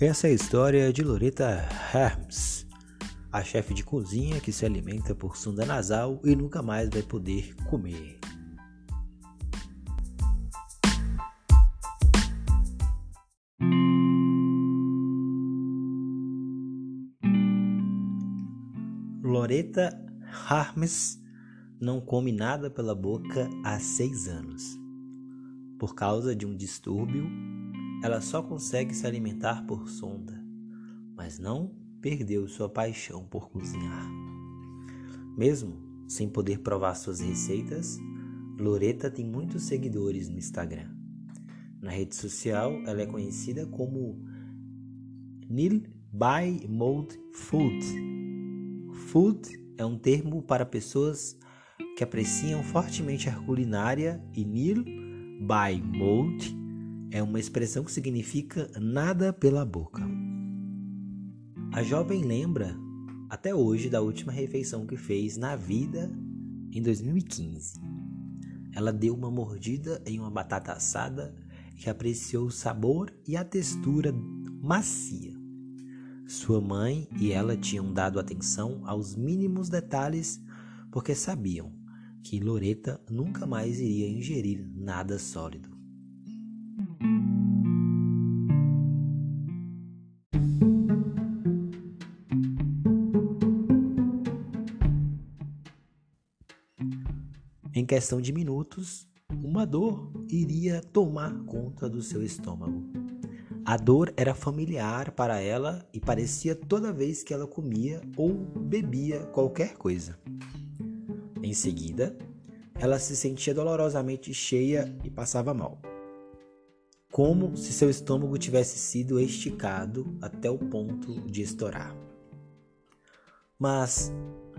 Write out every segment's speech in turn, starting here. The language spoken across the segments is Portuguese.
Essa é a história de Loretta Hermes, a chefe de cozinha que se alimenta por sonda nasal e nunca mais vai poder comer. Loretta Harmes não come nada pela boca há seis anos. Por causa de um distúrbio, ela só consegue se alimentar por sonda, mas não perdeu sua paixão por cozinhar. Mesmo sem poder provar suas receitas, Loreta tem muitos seguidores no Instagram. Na rede social, ela é conhecida como Nil by Mode Food. Food é um termo para pessoas que apreciam fortemente a culinária e Nil by Mode é uma expressão que significa nada pela boca. A jovem lembra até hoje da última refeição que fez na vida em 2015. Ela deu uma mordida em uma batata assada que apreciou o sabor e a textura macia. Sua mãe e ela tinham dado atenção aos mínimos detalhes porque sabiam que Loreta nunca mais iria ingerir nada sólido. Questão de minutos, uma dor iria tomar conta do seu estômago. A dor era familiar para ela e parecia toda vez que ela comia ou bebia qualquer coisa. Em seguida, ela se sentia dolorosamente cheia e passava mal. Como se seu estômago tivesse sido esticado até o ponto de estourar. Mas,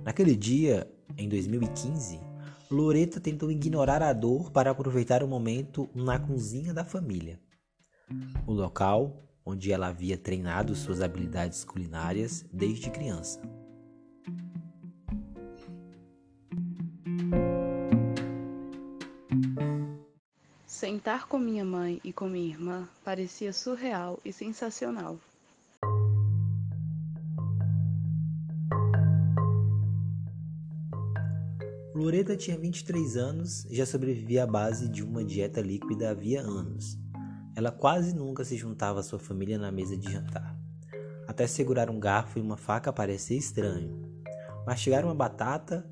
naquele dia, em 2015, Loreta tentou ignorar a dor para aproveitar o momento na cozinha da família. O local onde ela havia treinado suas habilidades culinárias desde criança. Sentar com minha mãe e com minha irmã parecia surreal e sensacional. Loreta tinha 23 anos e já sobrevivia à base de uma dieta líquida havia anos. Ela quase nunca se juntava à sua família na mesa de jantar. Até segurar um garfo e uma faca parecia estranho. Mastigar uma batata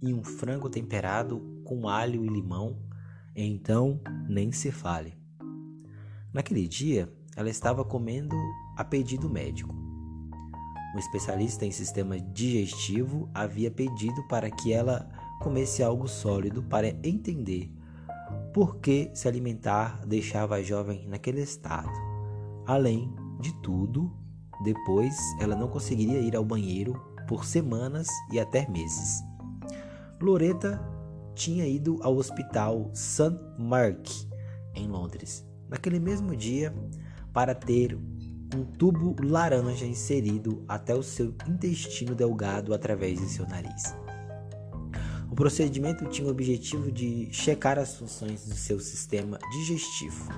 e um frango temperado com alho e limão, então nem se fale. Naquele dia, ela estava comendo a pedido médico. Um especialista em sistema digestivo havia pedido para que ela comesse algo sólido para entender por que se alimentar deixava a jovem naquele estado. Além de tudo, depois ela não conseguiria ir ao banheiro por semanas e até meses. Loreta tinha ido ao hospital St. Mark, em Londres, naquele mesmo dia, para ter um tubo laranja inserido até o seu intestino delgado através de seu nariz. O procedimento tinha o objetivo de checar as funções do seu sistema digestivo.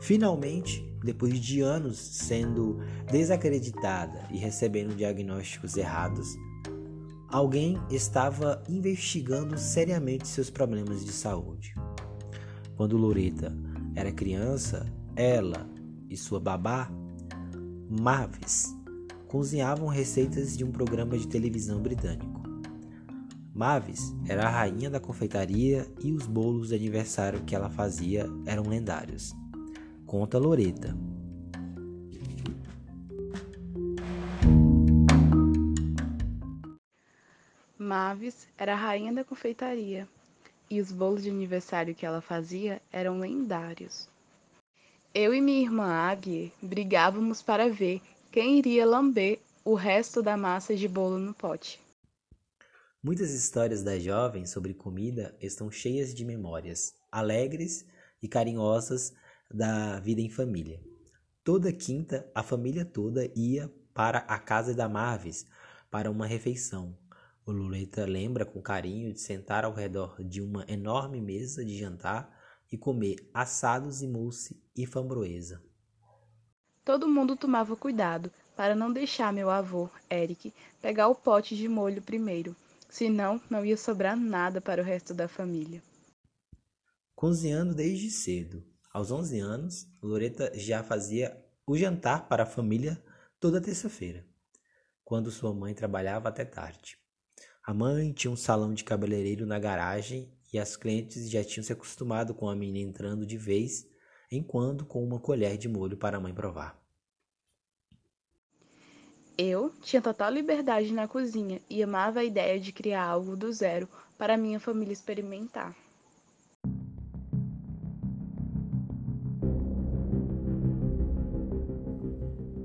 Finalmente, depois de anos sendo desacreditada e recebendo diagnósticos errados, alguém estava investigando seriamente seus problemas de saúde. Quando Loreta era criança, ela e sua babá, Mavis, cozinhavam receitas de um programa de televisão britânico. Mavis era a rainha da confeitaria e os bolos de aniversário que ela fazia eram lendários. Conta Loreta. Mavis era a rainha da confeitaria e os bolos de aniversário que ela fazia eram lendários. Eu e minha irmã Aggie brigávamos para ver quem iria lamber o resto da massa de bolo no pote. Muitas histórias da jovem sobre comida estão cheias de memórias alegres e carinhosas da vida em família. Toda quinta, a família toda ia para a casa da Marvis para uma refeição. O Luleta lembra com carinho de sentar ao redor de uma enorme mesa de jantar e comer assados e mousse e framboesa. Todo mundo tomava cuidado para não deixar meu avô, Eric, pegar o pote de molho primeiro, senão não ia sobrar nada para o resto da família. Cozinhando desde cedo. Aos 11 anos, Loreta já fazia o jantar para a família toda terça-feira, quando sua mãe trabalhava até tarde. A mãe tinha um salão de cabeleireiro na garagem e as clientes já tinham se acostumado com a menina entrando de vez em quando com uma colher de molho para a mãe provar. Eu tinha total liberdade na cozinha e amava a ideia de criar algo do zero para minha família experimentar.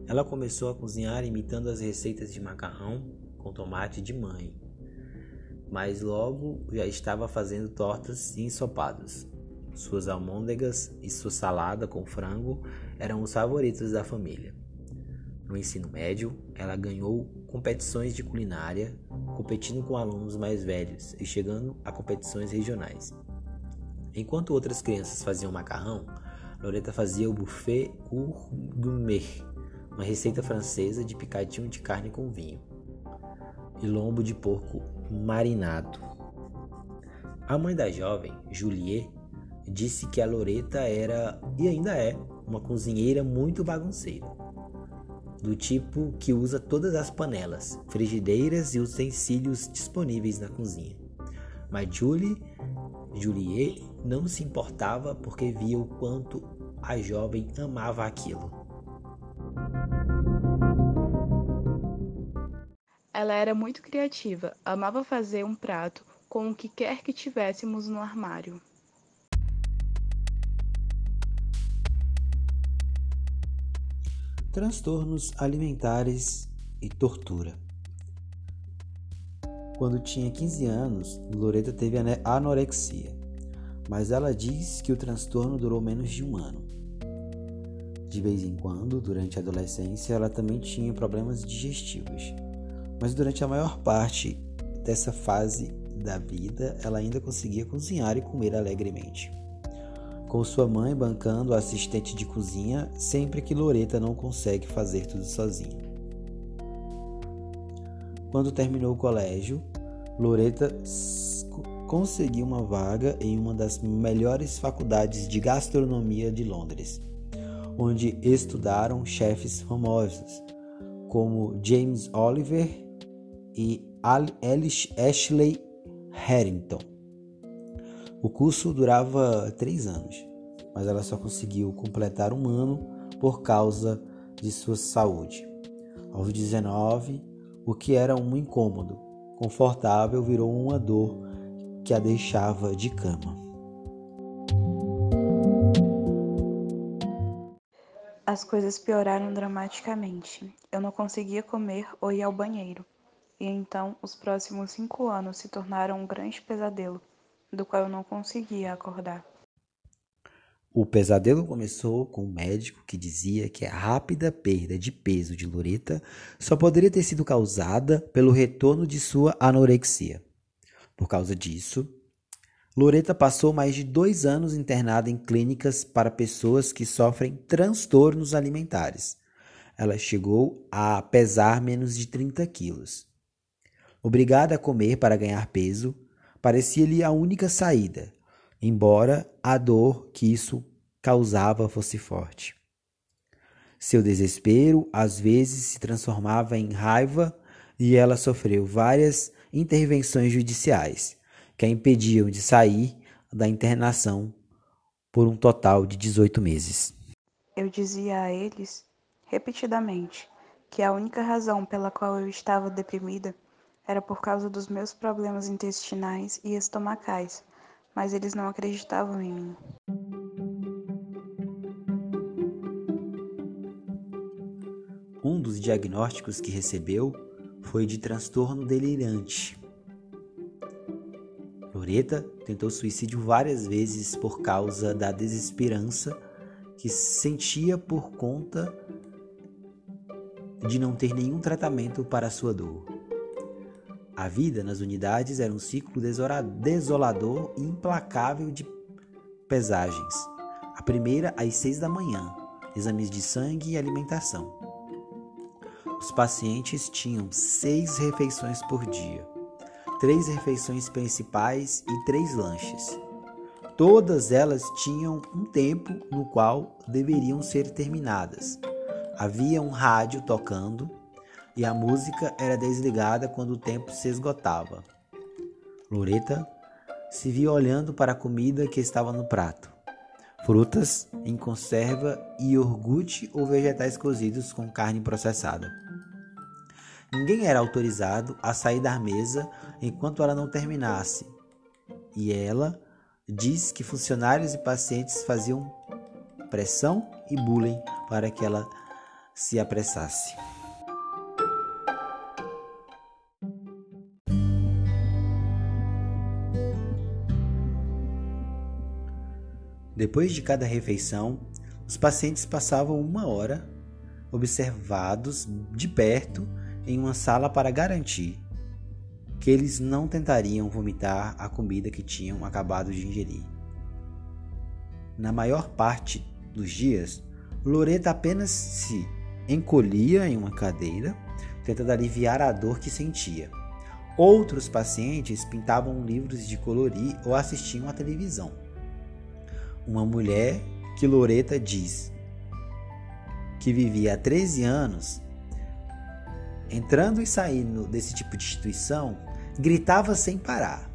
Ela começou a cozinhar imitando as receitas de macarrão com tomate de mãe, mas logo já estava fazendo tortas e ensopados. Suas almôndegas e sua salada com frango eram os favoritos da família. No ensino médio, ela ganhou competições de culinária, competindo com alunos mais velhos e chegando a competições regionais. Enquanto outras crianças faziam macarrão, Loreta fazia o buffet gourmet, uma receita francesa de picadinho de carne com vinho e lombo de porco marinado. A mãe da jovem, Juliet, disse que a Loreta era e ainda é uma cozinheira muito bagunceira do tipo que usa todas as panelas, frigideiras e utensílios disponíveis na cozinha. Mas Julie, Juliet não se importava porque via o quanto a jovem amava aquilo. Ela era muito criativa, amava fazer um prato com o que quer que tivéssemos no armário. Transtornos alimentares e tortura. Quando tinha 15 anos, Loreta teve anorexia, mas ela diz que o transtorno durou menos de um ano. De vez em quando, durante a adolescência, ela também tinha problemas digestivos, mas durante a maior parte dessa fase da vida, ela ainda conseguia cozinhar e comer alegremente com sua mãe bancando a assistente de cozinha sempre que Loreta não consegue fazer tudo sozinha. Quando terminou o colégio, Loreta conseguiu uma vaga em uma das melhores faculdades de gastronomia de Londres, onde estudaram chefes famosos como James Oliver e Ashley Harrington. O curso durava três anos, mas ela só conseguiu completar um ano por causa de sua saúde. Aos 19, o que era um incômodo confortável virou uma dor que a deixava de cama. As coisas pioraram dramaticamente. Eu não conseguia comer ou ir ao banheiro. E então os próximos cinco anos se tornaram um grande pesadelo do qual eu não conseguia acordar. O pesadelo começou com um médico que dizia que a rápida perda de peso de Loreta só poderia ter sido causada pelo retorno de sua anorexia. Por causa disso, Loreta passou mais de dois anos internada em clínicas para pessoas que sofrem transtornos alimentares. Ela chegou a pesar menos de 30 quilos. Obrigada a comer para ganhar peso, parecia-lhe a única saída, embora a dor que isso causava fosse forte. Seu desespero às vezes se transformava em raiva e ela sofreu várias intervenções judiciais que a impediam de sair da internação por um total de 18 meses. Eu dizia a eles repetidamente que a única razão pela qual eu estava deprimida era por causa dos meus problemas intestinais e estomacais, mas eles não acreditavam em mim. Um dos diagnósticos que recebeu foi de transtorno delirante. Loreta tentou suicídio várias vezes por causa da desesperança que sentia por conta de não ter nenhum tratamento para sua dor. A vida nas unidades era um ciclo desolador e implacável de pesagens. A primeira às seis da manhã exames de sangue e alimentação. Os pacientes tinham seis refeições por dia, três refeições principais e três lanches. Todas elas tinham um tempo no qual deveriam ser terminadas. Havia um rádio tocando e a música era desligada quando o tempo se esgotava. Loreta se via olhando para a comida que estava no prato. Frutas em conserva e iogurte ou vegetais cozidos com carne processada. Ninguém era autorizado a sair da mesa enquanto ela não terminasse, e ela diz que funcionários e pacientes faziam pressão e bullying para que ela se apressasse. Depois de cada refeição, os pacientes passavam uma hora observados de perto em uma sala para garantir que eles não tentariam vomitar a comida que tinham acabado de ingerir. Na maior parte dos dias, Loreta apenas se encolhia em uma cadeira, tentando aliviar a dor que sentia. Outros pacientes pintavam livros de colorir ou assistiam à televisão. Uma mulher que Loreta diz que vivia há 13 anos entrando e saindo desse tipo de instituição, gritava sem parar,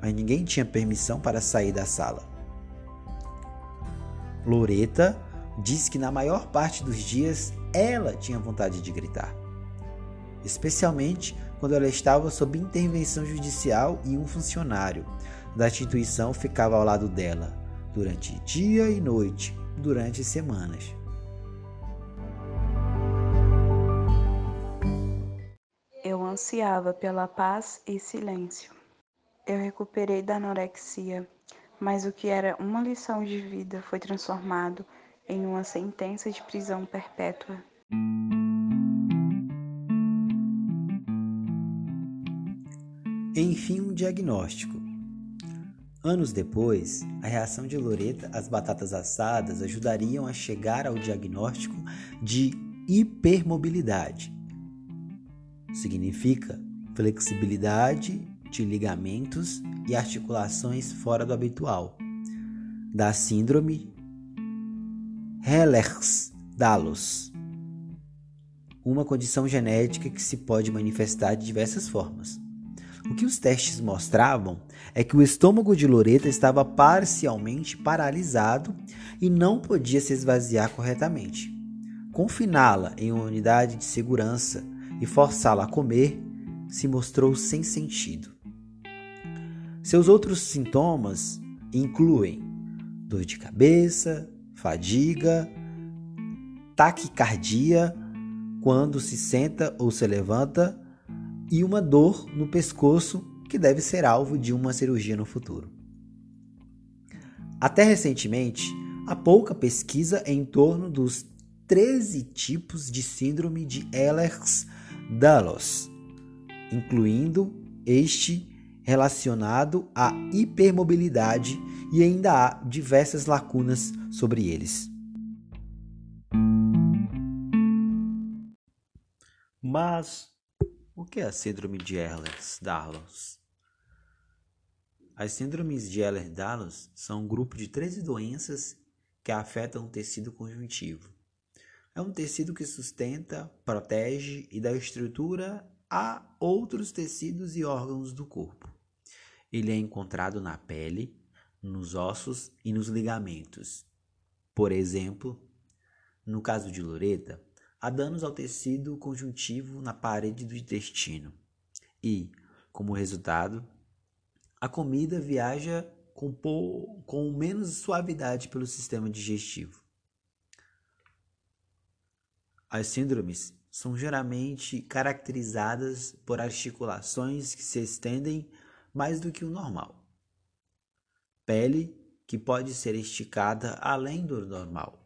mas ninguém tinha permissão para sair da sala. Loreta diz que na maior parte dos dias ela tinha vontade de gritar, especialmente quando ela estava sob intervenção judicial e um funcionário da instituição ficava ao lado dela durante dia e noite, durante semanas. ansiava pela paz e silêncio. Eu recuperei da anorexia, mas o que era uma lição de vida foi transformado em uma sentença de prisão perpétua. Enfim, um diagnóstico. Anos depois, a reação de Loreta às batatas assadas ajudariam a chegar ao diagnóstico de hipermobilidade. Significa flexibilidade de ligamentos e articulações fora do habitual, da síndrome Ehlers-Danlos, uma condição genética que se pode manifestar de diversas formas. O que os testes mostravam é que o estômago de Loreta estava parcialmente paralisado e não podia se esvaziar corretamente. Confiná-la em uma unidade de segurança e forçá-la a comer se mostrou sem sentido. Seus outros sintomas incluem dor de cabeça, fadiga, taquicardia quando se senta ou se levanta e uma dor no pescoço que deve ser alvo de uma cirurgia no futuro. Até recentemente, há pouca pesquisa em torno dos 13 tipos de síndrome de Ehlers Dalos, incluindo este relacionado à hipermobilidade e ainda há diversas lacunas sobre eles. Mas o que é a síndrome de Ehlers-Danlos? As síndromes de Ehlers-Danlos são um grupo de 13 doenças que afetam o tecido conjuntivo é um tecido que sustenta, protege e dá estrutura a outros tecidos e órgãos do corpo. Ele é encontrado na pele, nos ossos e nos ligamentos. Por exemplo, no caso de Loreta, há danos ao tecido conjuntivo na parede do intestino. E, como resultado, a comida viaja com, com menos suavidade pelo sistema digestivo. As síndromes são geralmente caracterizadas por articulações que se estendem mais do que o normal, pele que pode ser esticada além do normal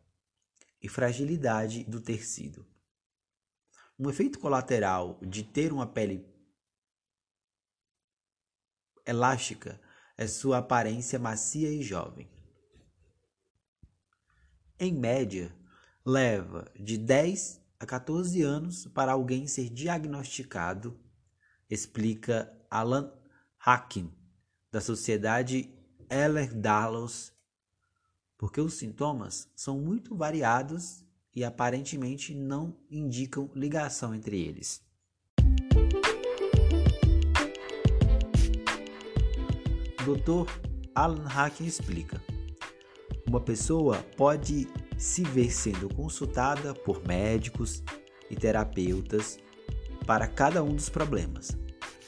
e fragilidade do tecido. Um efeito colateral de ter uma pele elástica é sua aparência macia e jovem. Em média, leva de 10 a 14 anos para alguém ser diagnosticado, explica Alan Hacking, da Sociedade Ehlers-Danlos, porque os sintomas são muito variados e aparentemente não indicam ligação entre eles. Dr. Alan Hacking explica: uma pessoa pode se ver sendo consultada por médicos e terapeutas para cada um dos problemas,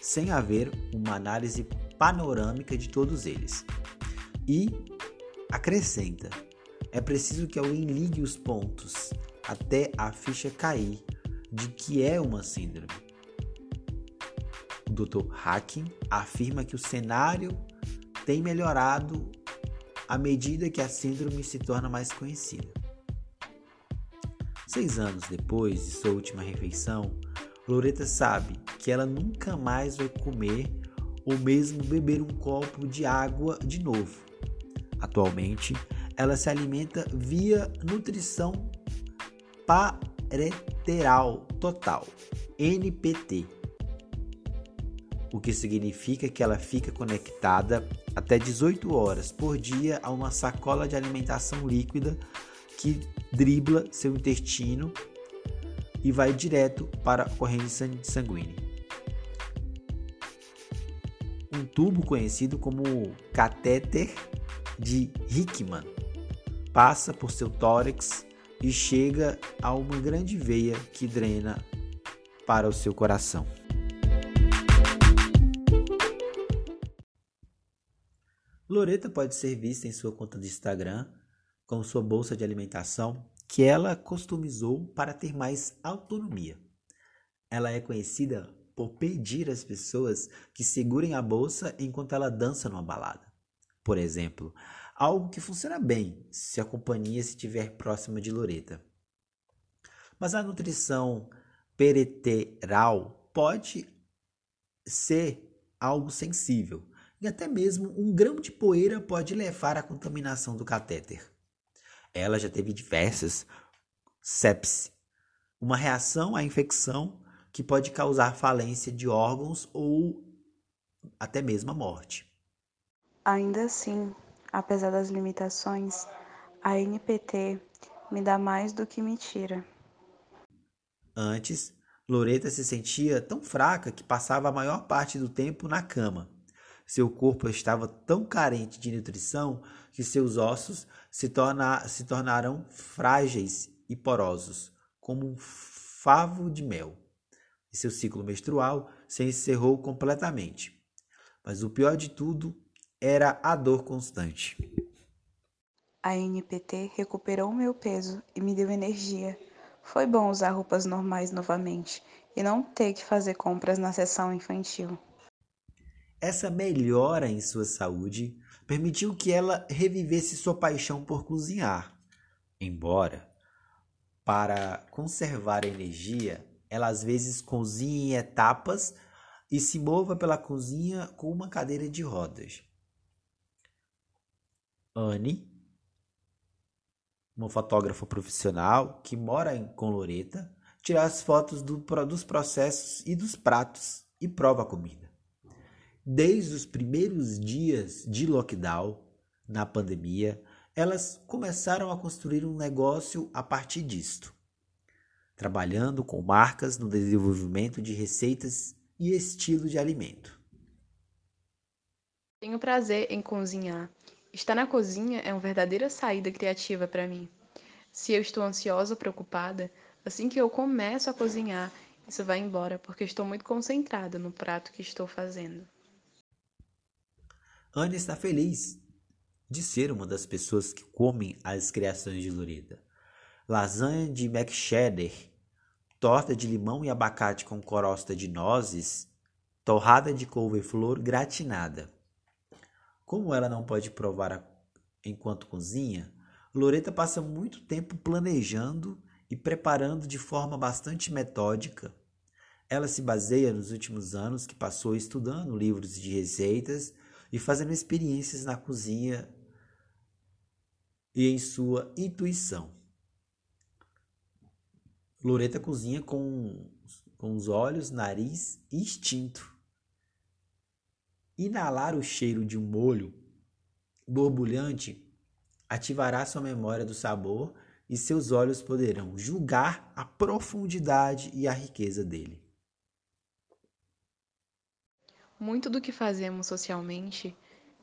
sem haver uma análise panorâmica de todos eles. E acrescenta: é preciso que alguém ligue os pontos até a ficha cair de que é uma síndrome. O Dr. Hacking afirma que o cenário tem melhorado à medida que a síndrome se torna mais conhecida. Seis anos depois de sua última refeição, Loreta sabe que ela nunca mais vai comer ou mesmo beber um copo de água de novo. Atualmente, ela se alimenta via nutrição parenteral total, NPT o que significa que ela fica conectada até 18 horas por dia a uma sacola de alimentação líquida que dribla seu intestino e vai direto para a corrente sanguínea. Um tubo conhecido como catéter de Hickman passa por seu tórax e chega a uma grande veia que drena para o seu coração. Loreta pode ser vista em sua conta de Instagram com sua bolsa de alimentação que ela customizou para ter mais autonomia. Ela é conhecida por pedir às pessoas que segurem a bolsa enquanto ela dança numa balada. Por exemplo, algo que funciona bem se a companhia estiver próxima de Loreta. Mas a nutrição pereteral pode ser algo sensível e até mesmo um grão de poeira pode levar à contaminação do catéter. Ela já teve diversas sepse, uma reação à infecção que pode causar falência de órgãos ou até mesmo a morte. Ainda assim, apesar das limitações, a NPT me dá mais do que me tira. Antes, Loreta se sentia tão fraca que passava a maior parte do tempo na cama. Seu corpo estava tão carente de nutrição que seus ossos se, torna, se tornaram frágeis e porosos, como um favo de mel. E seu ciclo menstrual se encerrou completamente. Mas o pior de tudo era a dor constante. A NPT recuperou meu peso e me deu energia. Foi bom usar roupas normais novamente e não ter que fazer compras na seção infantil. Essa melhora em sua saúde permitiu que ela revivesse sua paixão por cozinhar. Embora, para conservar a energia, ela às vezes cozinha em etapas e se mova pela cozinha com uma cadeira de rodas. Anne, uma fotógrafa profissional que mora em Coloreta, tira as fotos do, dos processos e dos pratos e prova a comida. Desde os primeiros dias de lockdown na pandemia, elas começaram a construir um negócio a partir disto, trabalhando com marcas no desenvolvimento de receitas e estilo de alimento. Tenho prazer em cozinhar. Estar na cozinha é uma verdadeira saída criativa para mim. Se eu estou ansiosa ou preocupada, assim que eu começo a cozinhar, isso vai embora porque estou muito concentrada no prato que estou fazendo. Anne está feliz de ser uma das pessoas que comem as criações de Loreda. Lasanha de cheddar, torta de limão e abacate com crosta de nozes, torrada de couve-flor gratinada. Como ela não pode provar enquanto cozinha, Loreta passa muito tempo planejando e preparando de forma bastante metódica. Ela se baseia nos últimos anos que passou estudando livros de receitas e fazendo experiências na cozinha e em sua intuição. Loreta cozinha com, com os olhos, nariz e instinto. Inalar o cheiro de um molho borbulhante ativará sua memória do sabor e seus olhos poderão julgar a profundidade e a riqueza dele. Muito do que fazemos socialmente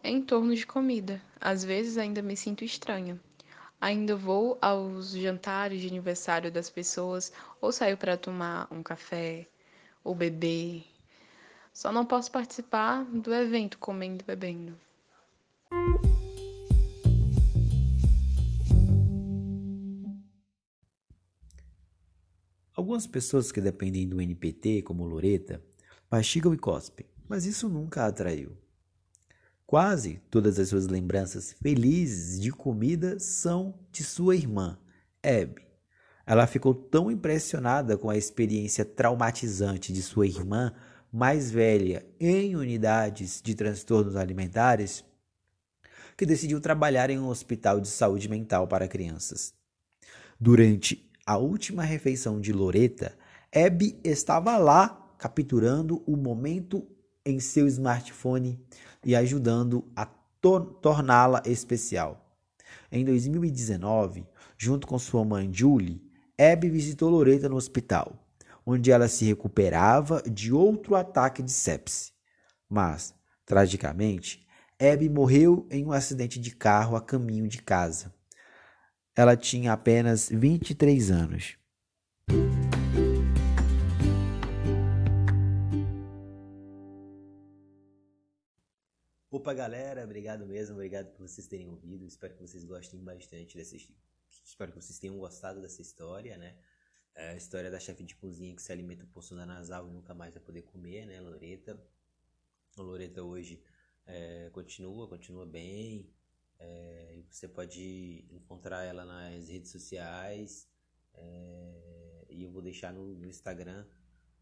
é em torno de comida. Às vezes ainda me sinto estranha. Ainda vou aos jantares de aniversário das pessoas ou saio para tomar um café ou beber. Só não posso participar do evento comendo e bebendo. Algumas pessoas que dependem do NPT, como Loreta, mastigam e cospem, mas isso nunca a atraiu. Quase todas as suas lembranças felizes de comida são de sua irmã, Abby. Ela ficou tão impressionada com a experiência traumatizante de sua irmã mais velha em unidades de transtornos alimentares que decidiu trabalhar em um hospital de saúde mental para crianças. Durante a última refeição de Loreta, Abby estava lá capturando o momento em seu smartphone e ajudando a tor torná-la especial. Em 2019, junto com sua mãe Julie, Abby visitou Loreta no hospital, onde ela se recuperava de outro ataque de sepse. Mas, tragicamente, Abby morreu em um acidente de carro a caminho de casa. Ela tinha apenas 23 anos. Opa, galera, obrigado mesmo, obrigado por vocês terem ouvido. Espero que vocês gostem bastante dessa Espero que vocês tenham gostado dessa história, né? É a história da chefe de cozinha que se alimenta por sonda nasal e nunca mais vai poder comer, né, Loreta? A Loreta hoje é, continua, continua bem, é, você pode encontrar ela nas redes sociais é, e eu vou deixar no, no Instagram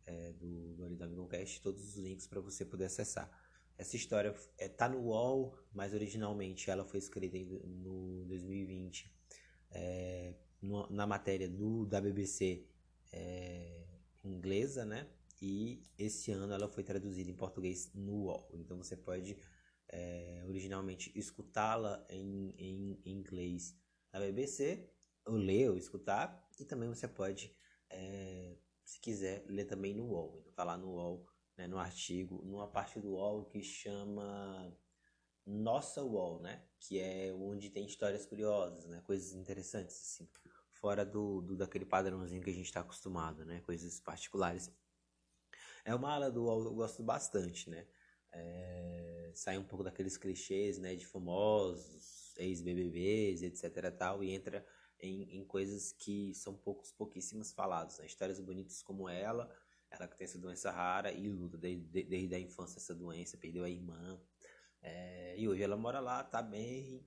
é, do, do Amigo Cast todos os links para você poder acessar. Essa história é, tá no UOL, mas originalmente ela foi escrita no 2020 é, na matéria do, da BBC é, inglesa, né? E esse ano ela foi traduzida em português no UOL. Então você pode é, originalmente escutá-la em, em, em, inglês na BBC, ou ler ou escutar, e também você pode, é, se quiser, ler também no UOL. Então tá lá no UOL, né, no artigo, numa parte do UOL que chama Nossa UOL, né? Que é onde tem histórias curiosas, né? Coisas interessantes, assim, fora do, do daquele padrãozinho que a gente está acostumado, né? Coisas particulares. É uma ala do eu gosto bastante, né? é, sai um pouco daqueles clichês, né, de famosos, ex-BBBs, etc tal, e entra em, em, coisas que são poucos, pouquíssimas faladas, né? histórias bonitas como ela, ela que tem essa doença rara e luta desde, desde a infância essa doença, perdeu a irmã, é, e hoje ela mora lá, tá bem,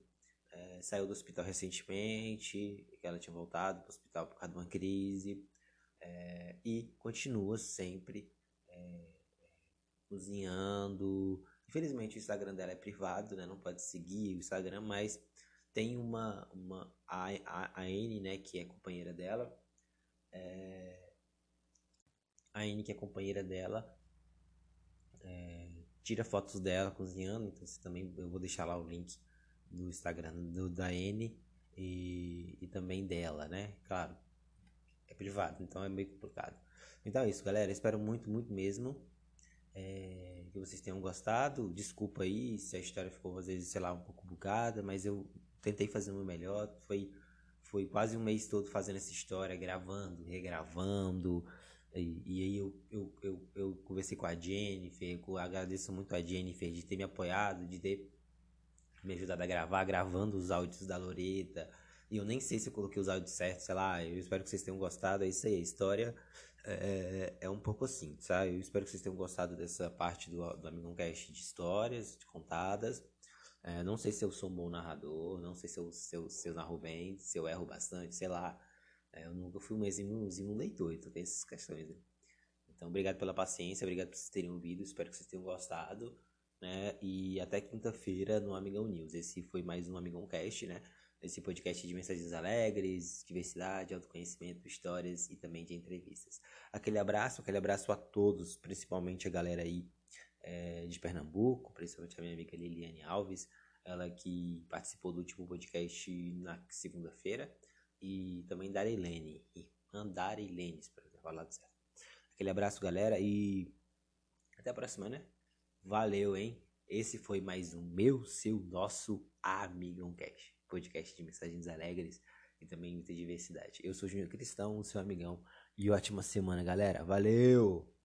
é, saiu do hospital recentemente, que ela tinha voltado para o hospital por causa de uma crise, é, e continua sempre é, cozinhando. Infelizmente o Instagram dela é privado, né? Não pode seguir o Instagram, mas tem uma, uma a, a, a Anne, né, que é companheira dela. É, a Anne, que é companheira dela, é, tira fotos dela cozinhando, então você também eu vou deixar lá o link do Instagram do, da Anne e, e também dela, né? Claro, é privado, então é meio complicado. Então é isso, galera. Espero muito, muito mesmo é, que vocês tenham gostado. Desculpa aí se a história ficou, às vezes, sei lá, um pouco bugada, mas eu tentei fazer o meu melhor. Foi, foi quase um mês todo fazendo essa história, gravando, regravando. E, e aí eu, eu, eu, eu, conversei com a Jennifer, eu agradeço muito a Jennifer de ter me apoiado, de ter me ajudado a gravar, gravando os áudios da Loreta. E eu nem sei se eu coloquei os áudios certos, sei lá. Eu espero que vocês tenham gostado. É isso aí, a história é, é um pouco assim, sabe? Eu espero que vocês tenham gostado dessa parte do, do Amigão Cast de histórias de contadas. É, não sei se eu sou um bom narrador, não sei se eu, se eu, se eu narro bem, se eu erro bastante, sei lá. É, eu nunca fui um exímio, um leitor, então tem essas questões. Né? Então, obrigado pela paciência, obrigado por vocês terem ouvido, espero que vocês tenham gostado. Né? E até quinta-feira no Amigão News. Esse foi mais um Amigão Cast, né? esse podcast de mensagens alegres, diversidade, autoconhecimento, histórias e também de entrevistas. Aquele abraço, aquele abraço a todos, principalmente a galera aí é, de Pernambuco, principalmente a minha amiga Liliane Alves, ela que participou do último podcast na segunda-feira, e também da Helene, Andara Helene, espero ter falado certo. Aquele abraço, galera, e até a próxima, né? Valeu, hein? Esse foi mais um meu, seu, nosso Amigão Cash podcast de mensagens alegres e também muita diversidade. Eu sou Júnior Cristão, seu amigão, e ótima semana, galera. Valeu!